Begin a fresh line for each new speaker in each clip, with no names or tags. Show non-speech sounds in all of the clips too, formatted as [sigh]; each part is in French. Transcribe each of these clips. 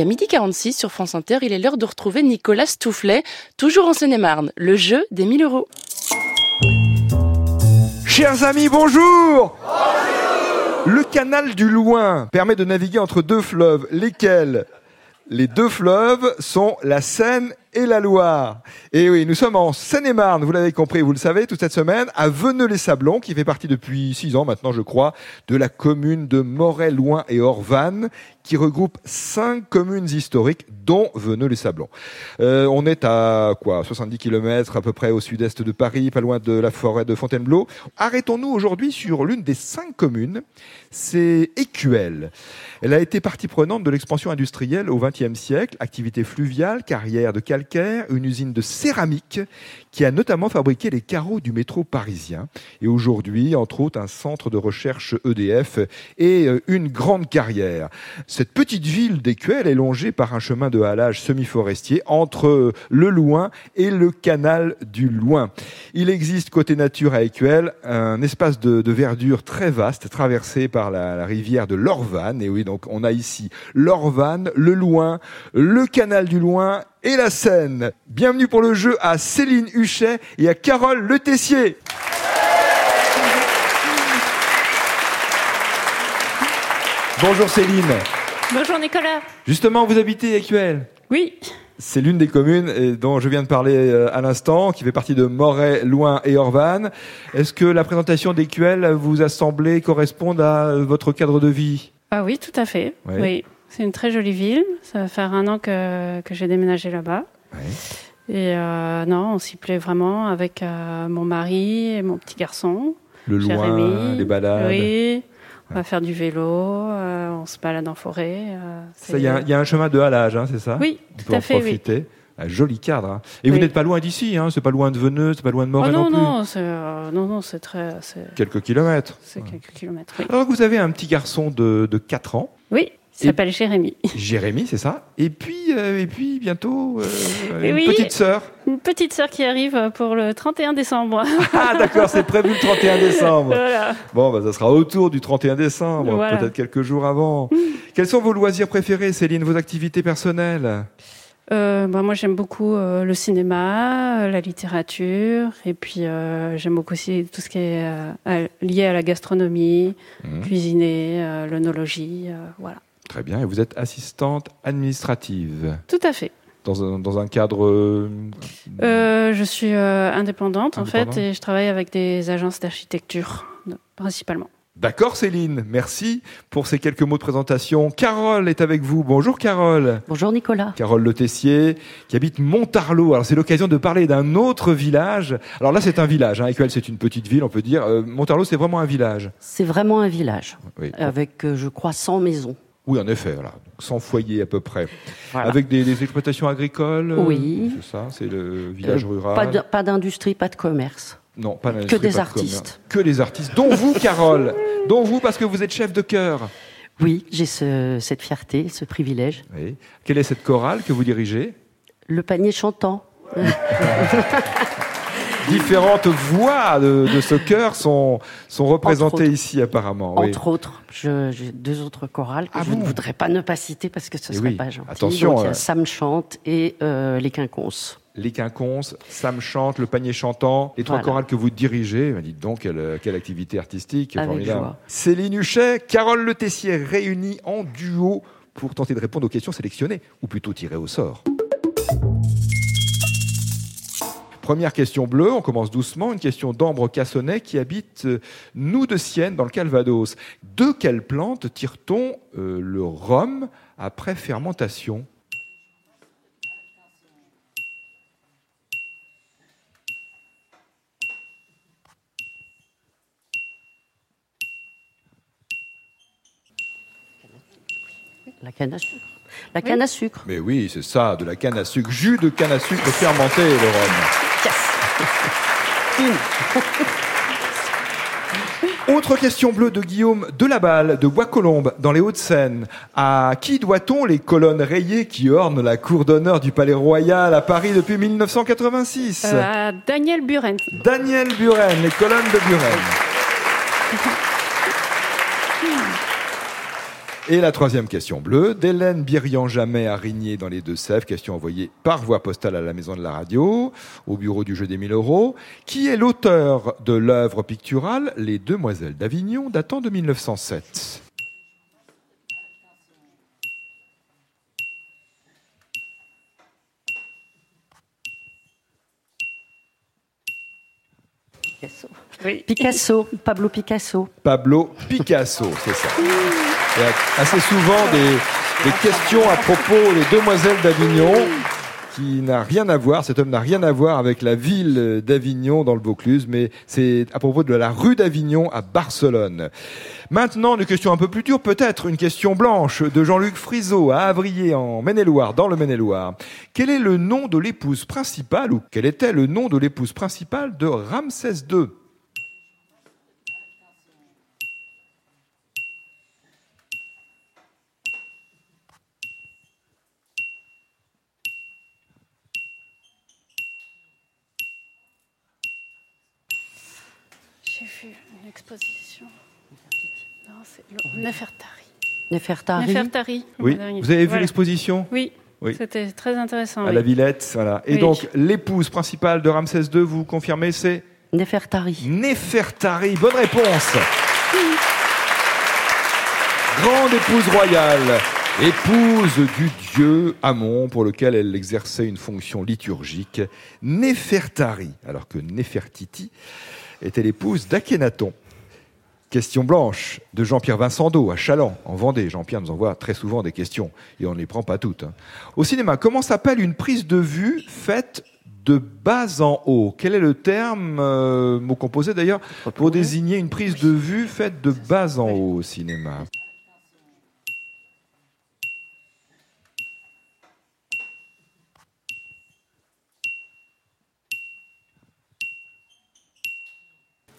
À midi 46 sur France Inter, il est l'heure de retrouver Nicolas Stoufflet, toujours en Seine-et-Marne, le jeu des 1000 euros.
Chers amis, bonjour Bonjour. Le canal du Loing permet de naviguer entre deux fleuves, lesquels? Les deux fleuves sont la Seine et la Loire. Et oui, nous sommes en Seine-et-Marne, vous l'avez compris, vous le savez, toute cette semaine, à Veneux-les-Sablons, qui fait partie depuis six ans maintenant, je crois, de la commune de Moret, Loin et Orvanne, qui regroupe cinq communes historiques, dont Veneux-les-Sablons. Euh, on est à quoi 70 km à peu près au sud-est de Paris, pas loin de la forêt de Fontainebleau. Arrêtons-nous aujourd'hui sur l'une des cinq communes, c'est Écuelle. Elle a été partie prenante de l'expansion industrielle au XXe siècle, activité fluviale, carrière de une usine de céramique qui a notamment fabriqué les carreaux du métro parisien. Et aujourd'hui, entre autres, un centre de recherche EDF et euh, une grande carrière. Cette petite ville d'Écuelle est longée par un chemin de halage semi-forestier entre le Loing et le canal du Loing. Il existe côté nature à Écuelle un espace de, verdure très vaste traversé par la, la rivière de l'Orvanne. Et oui, donc on a ici l'Orvanne, le Loing, le canal du Loing et la Seine. Bienvenue pour le jeu à Céline Huchet et à Carole Le Tessier. Bonjour Céline.
Bonjour Nicolas.
Justement, vous habitez Écuelle
Oui.
C'est l'une des communes dont je viens de parler euh, à l'instant, qui fait partie de Moret, Loin et Orvanne. Est-ce que la présentation d'Écuelle vous a semblé correspondre à votre cadre de vie?
Ah oui, tout à fait. oui. C'est une très jolie ville. Ça va faire un an que, que j'ai déménagé là-bas. Et euh, non, on s'y plaît vraiment avec euh, mon mari et mon petit garçon.
Le loin, les balades.
Oui. On va faire du vélo, euh, on se balade en forêt.
Il y, y, a un chemin de halage, hein, c'est ça?
Oui,
on
tout à fait.
Profiter. Oui. Un joli cadre. Hein. Et vous n'êtes pas loin d'ici, hein c'est pas loin de Veneux, c'est pas loin de Moret
oh non,
non
plus. Non, non, non, c'est très.
Quelques kilomètres.
C'est quelques kilomètres. Oui.
Alors vous avez un petit garçon de, de 4 ans.
Oui. Il s'appelle Jérémy.
Jérémy, c'est ça. Et puis, euh, et puis bientôt, euh, [laughs] une petite sœur.
Une petite sœur qui arrive pour le 31 décembre. [laughs]
ah, d'accord, c'est prévu le 31 décembre. Voilà. Bon, bah, ça sera autour du 31 décembre, voilà. peut-être quelques jours avant. [laughs] Quels sont vos loisirs préférés, Céline, vos activités personnelles?
Euh, bah, moi, j'aime beaucoup euh, le cinéma, la littérature, et puis j'aime beaucoup aussi tout ce qui est lié à la gastronomie, mmh. cuisiner, l'onologie, voilà.
Très bien. Et vous êtes assistante administrative
Tout à fait.
Dans un, dans un cadre euh,
Je suis euh, indépendante, en fait, et je travaille avec des agences d'architecture, principalement.
D'accord Céline, merci pour ces quelques mots de présentation. Carole est avec vous. Bonjour Carole.
Bonjour Nicolas.
Carole Le Tessier, qui habite Montarlot. Alors c'est l'occasion de parler d'un autre village. Alors là c'est un village, hein. C'est une petite ville on peut dire. Euh, Montarlot c'est vraiment un village.
C'est vraiment un village, oui. avec je crois 100 maisons.
Oui, en effet, voilà. 100 foyers à peu près. Voilà. Avec des, des, exploitations agricoles
Oui.
C'est ça, c'est le village euh, rural.
Pas d'industrie, pas de commerce.
Non, pas
Que des artistes.
Que des artistes. Dont vous, Carole. dont vous, parce que vous êtes chef de chœur.
Oui, j'ai ce, cette fierté, ce privilège.
Oui. Quelle est cette chorale que vous dirigez?
Le panier chantant. [laughs]
différentes voix de, de ce chœur sont, sont représentées ici apparemment.
Entre autres, j'ai deux autres chorales que ah je bon ne voudrais pas ne pas citer parce que ce
et
serait
oui.
pas gentil.
Attention,
Donc, il y a
euh...
Sam chante et euh, les quinconces.
Les quinconces, Sam chante, le panier chantant, les trois chorales que vous dirigez. Dites donc, quelle, quelle activité artistique
Avec
formidable.
joie.
Céline Huchet, Carole Le Tessier réunis en duo pour tenter de répondre aux questions sélectionnées, ou plutôt tirées au sort. Première question bleue, on commence doucement. Une question d'Ambre Cassonnet qui habite euh, nous de Sienne dans le Calvados. De quelle plante tire-t-on euh, le rhum après fermentation?
La canne à sucre. La canne à sucre.
Mais oui, c'est ça, de la canne à sucre. Jus de canne à sucre fermenté, le rhum. Autre question bleue de Guillaume Delaballe de Bois-Colombes, dans les Hauts-de-Seine. À qui doit-on les colonnes rayées qui ornent la cour d'honneur du Palais Royal à Paris depuis 1986
Euh, à Daniel Buren.
Daniel Buren, les colonnes de Buren. Et la troisième question bleue, d'Hélène Birian-Jamais à Rigné dans les Deux-Sèvres. Question envoyée par voie postale à la maison de la radio, au bureau du jeu des 1000 euros. Qui est l'auteur de l'œuvre picturale Les Demoiselles d'Avignon datant de 1907
Picasso. Picasso, Pablo Picasso.
Pablo Picasso, c'est ça. Il y a assez souvent des, questions à propos des demoiselles d'Avignon qui n'a rien à voir, cet homme n'a rien à voir avec la ville d'Avignon dans le Vaucluse, mais c'est à propos de la rue d'Avignon à Barcelone. Maintenant, une question un peu plus dure, peut-être une question blanche de Jean-Luc Friseau à Avrier en Maine-et-Loire, dans le Maine-et-Loire. Quel est le nom de l'épouse principale ou quel était le nom de l'épouse principale de Ramsès II
Une exposition. Non, c'est le- Nefertari.
Nefertari.
Nefertari.
Oui, vous avez vu
Voilà.
l'exposition
Oui,
Oui.
c'était très intéressant.
à
oui.
la Villette, voilà. Et
Oui.
donc l'épouse principale de Ramsès II, vous confirmez, c'est
Nefertari.
Nefertari. Bonne réponse. Grande épouse royale, épouse du dieu Amon pour lequel elle exerçait une fonction liturgique. Nefertari, alors que Nefertiti était l'épouse d'Akhenaton. Question blanche de Jean-Pierre Vincendo à Chaland, en Vendée. Jean-Pierre nous envoie très souvent des questions et on ne les prend pas toutes. hein. Au cinéma, comment s'appelle une prise de vue faite de bas en haut? Quel est le terme, euh, mot composé d'ailleurs, pour désigner une prise de vue faite de bas en haut au cinéma?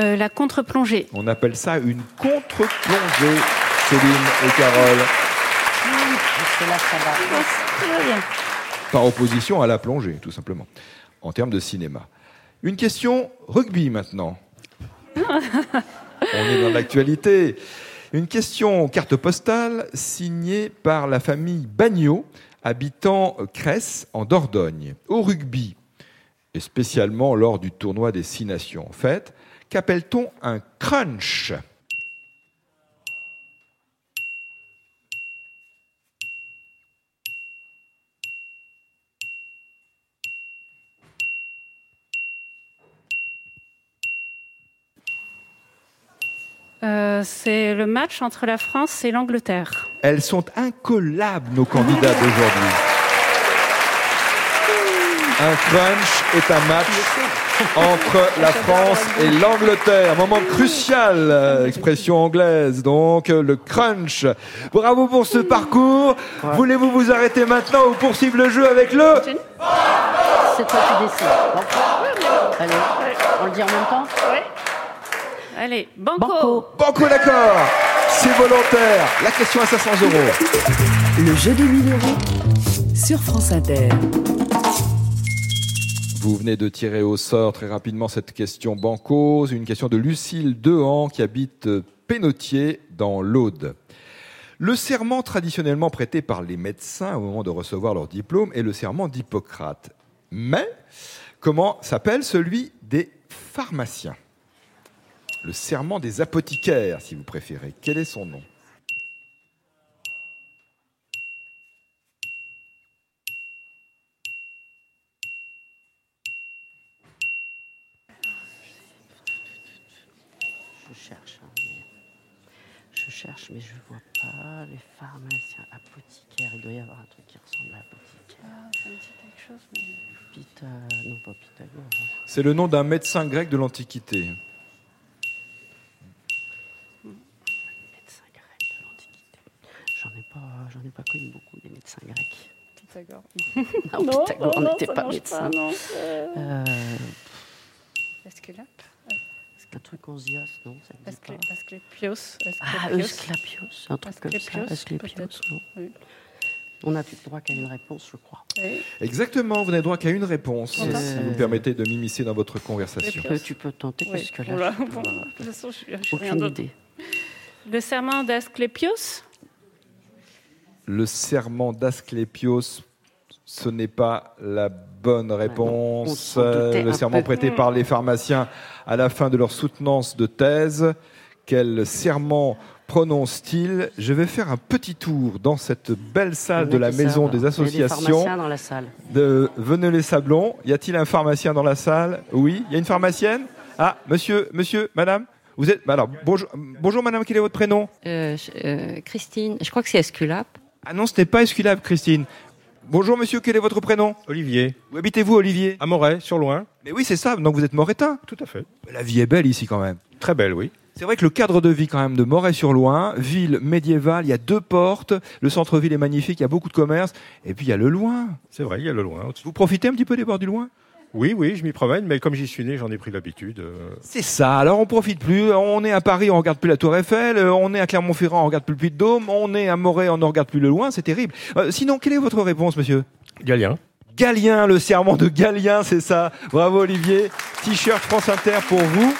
Euh, la contre-plongée.
On appelle ça une contre-plongée, Céline et Carole,
C'est là, ça va.
par opposition à la plongée, tout simplement, en termes de cinéma. Une question rugby maintenant. [laughs] On est dans l'actualité. Une question carte postale signée par la famille Bagnot, habitant Cresse en Dordogne. Au rugby, et spécialement lors du tournoi des Six Nations, en fait, qu'appelle-t-on un crunch
Euh, c'est le match entre la France et l'Angleterre.
Elles sont incollables, nos candidats d'aujourd'hui. Un crunch est un match entre la France et l'Angleterre. Moment crucial, euh, expression anglaise. Donc, euh, le crunch. Bravo pour ce parcours. Voulez-vous vous arrêter maintenant ou poursuivre le jeu avec le
C'est toi qui décides. Bon. Allez, on le dit en même temps
Allez, banco.
Banco.
Banco d'accord C'est volontaire. La question à 500 euros.
Le jeu des 1000 euros sur France Inter.
Vous venez de tirer au sort très rapidement cette question banco. Une question de Lucille Dehan qui habite Pénautier dans l'Aude. Le serment traditionnellement prêté par les médecins au moment de recevoir leur diplôme est le serment d'Hippocrate. Mais comment s'appelle celui des pharmaciens? Le serment des apothicaires, si vous préférez. Quel est son nom?
Je cherche. hein, mais- Je cherche, mais je vois pas. Les pharmaciens, apothicaires. Il doit y avoir un truc qui ressemble à apothicaire.
Ça me dit quelque chose, mais...
Pita... Non, pas Pythagore. hein.
C'est le nom d'un médecin grec de l'Antiquité.
Médecin grec de l'Antiquité. J'en ai pas, j'en ai pas connu beaucoup des médecins grecs.
Pythagore. [laughs]
Non, Pythagore n'était pas médecin.
non.
Euh,
Esculape.
Un truc en zios, non Ça dit pas.
Asclépios.
Ah,
Asclépios.
Un truc comme ça.
Asclépios,
non
Oui.
On n'a plus le droit qu'à une réponse, je crois.
Oui.
Exactement, vous n'avez droit qu'à une réponse, si vous me permettez de m'immiscer dans votre conversation.
Tu peux, tu peux tenter,
Oui.
parce que là,
bon,
peux,
de toute façon, je, je rien
aucune idée.
Le serment d'Asclépios?
Le serment d'Asclépios, ce n'est pas la bonne réponse.
on s'en doutait
le serment prêté par les pharmaciens à la fin de leur soutenance de thèse. Quel serment prononce-t-il? Je vais faire un petit tour dans cette belle salle de la maison des
Il y a
associations
pharmaciens dans la salle.
de Venez les Sablons. Y a-t-il un pharmacien dans la salle? Oui. Il y a une pharmacienne? Ah, monsieur, monsieur, madame vous êtes. Alors, bonjour, bonjour madame, quel est votre prénom?
Euh, euh, Christine, je crois que c'est Esculap.
Ah non, ce n'est pas Esculap, Christine. Bonjour monsieur, quel est votre prénom
Olivier,
Où habitez-vous, Olivier
à Moret, sur loin.
Mais oui, c'est ça, donc vous êtes moretin.
Tout à fait.
La vie est belle ici quand même.
Très belle, oui.
C'est vrai que le cadre de vie quand même de Moret-sur-Loing, ville médiévale, il y a deux portes, le centre-ville est magnifique, il y a beaucoup de commerces, et puis il y a le loin.
C'est vrai, il y a le loin.
Vous profitez un petit peu des bords du loin
Oui, oui, je m'y promène, mais comme j'y suis né, j'en ai pris l'habitude. euh,
C'est ça, alors on profite plus, on est à Paris, on regarde plus la Tour Eiffel, euh, on est à Clermont-Ferrand, on regarde plus le Puy de Dôme, on est à Moret, on ne regarde plus le loin, c'est terrible. Euh, sinon, quelle est votre réponse, monsieur?
Galien.
Galien, le serment de Galien, c'est ça. Bravo Olivier. T-shirt France Inter pour vous.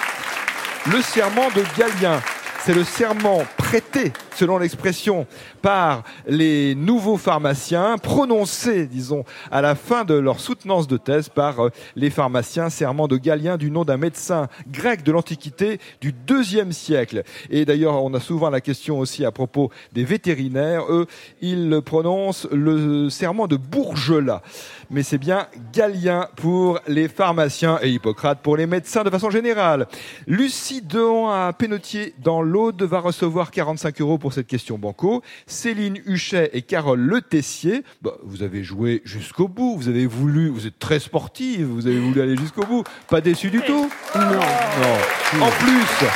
Le serment de Galien. C'est le serment prêté, selon l'expression, par les nouveaux pharmaciens, prononcé, disons, à la fin de leur soutenance de thèse par euh, les pharmaciens, serment de Galien du nom d'un médecin grec de l'Antiquité du deuxième siècle. Et d'ailleurs, on a souvent la question aussi à propos des vétérinaires. Eux, ils prononcent le serment de Bourgelat. Mais c'est bien Galien pour les pharmaciens et Hippocrate pour les médecins de façon générale. Lucie Dehan à Pénautier dans l'Aude va recevoir 45 euros pour cette question banco. Céline Huchet et Carole Le Tessier, bah, vous avez joué jusqu'au bout, vous avez voulu, vous êtes très sportive, vous avez voulu aller jusqu'au bout. Pas déçu du tout?
Non.
non. En plus,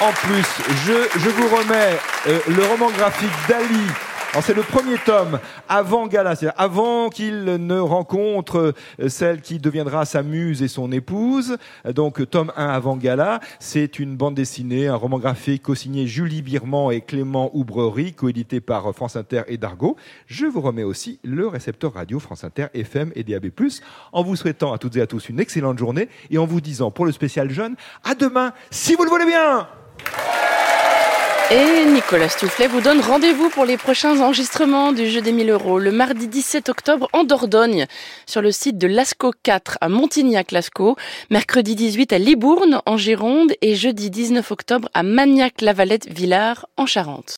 en plus, je, je vous remets euh, le roman graphique d'Ali. C'est le premier tome avant Gala, c'est-à-dire avant qu'il ne rencontre euh, celle qui deviendra sa muse et son épouse. Donc tome 1 avant Gala, c'est une bande dessinée, un roman graphique co-signé Julie Birman et Clément Oubrerie, coédité par euh, France Inter et Dargo. Je vous remets aussi le récepteur radio France Inter FM et DAB+, en vous souhaitant à toutes et à tous une excellente journée et en vous disant pour le spécial jeune, à demain, si vous le voulez bien
Et Nicolas Stoufflet vous donne rendez-vous pour les prochains enregistrements du jeu des 1000 euros le mardi 17 octobre en Dordogne, sur le site de Lascaux 4 à Montignac-Lascaux, mercredi 18 à Libourne en Gironde et jeudi 19 octobre à Magnac-Lavalette-Villars en Charente.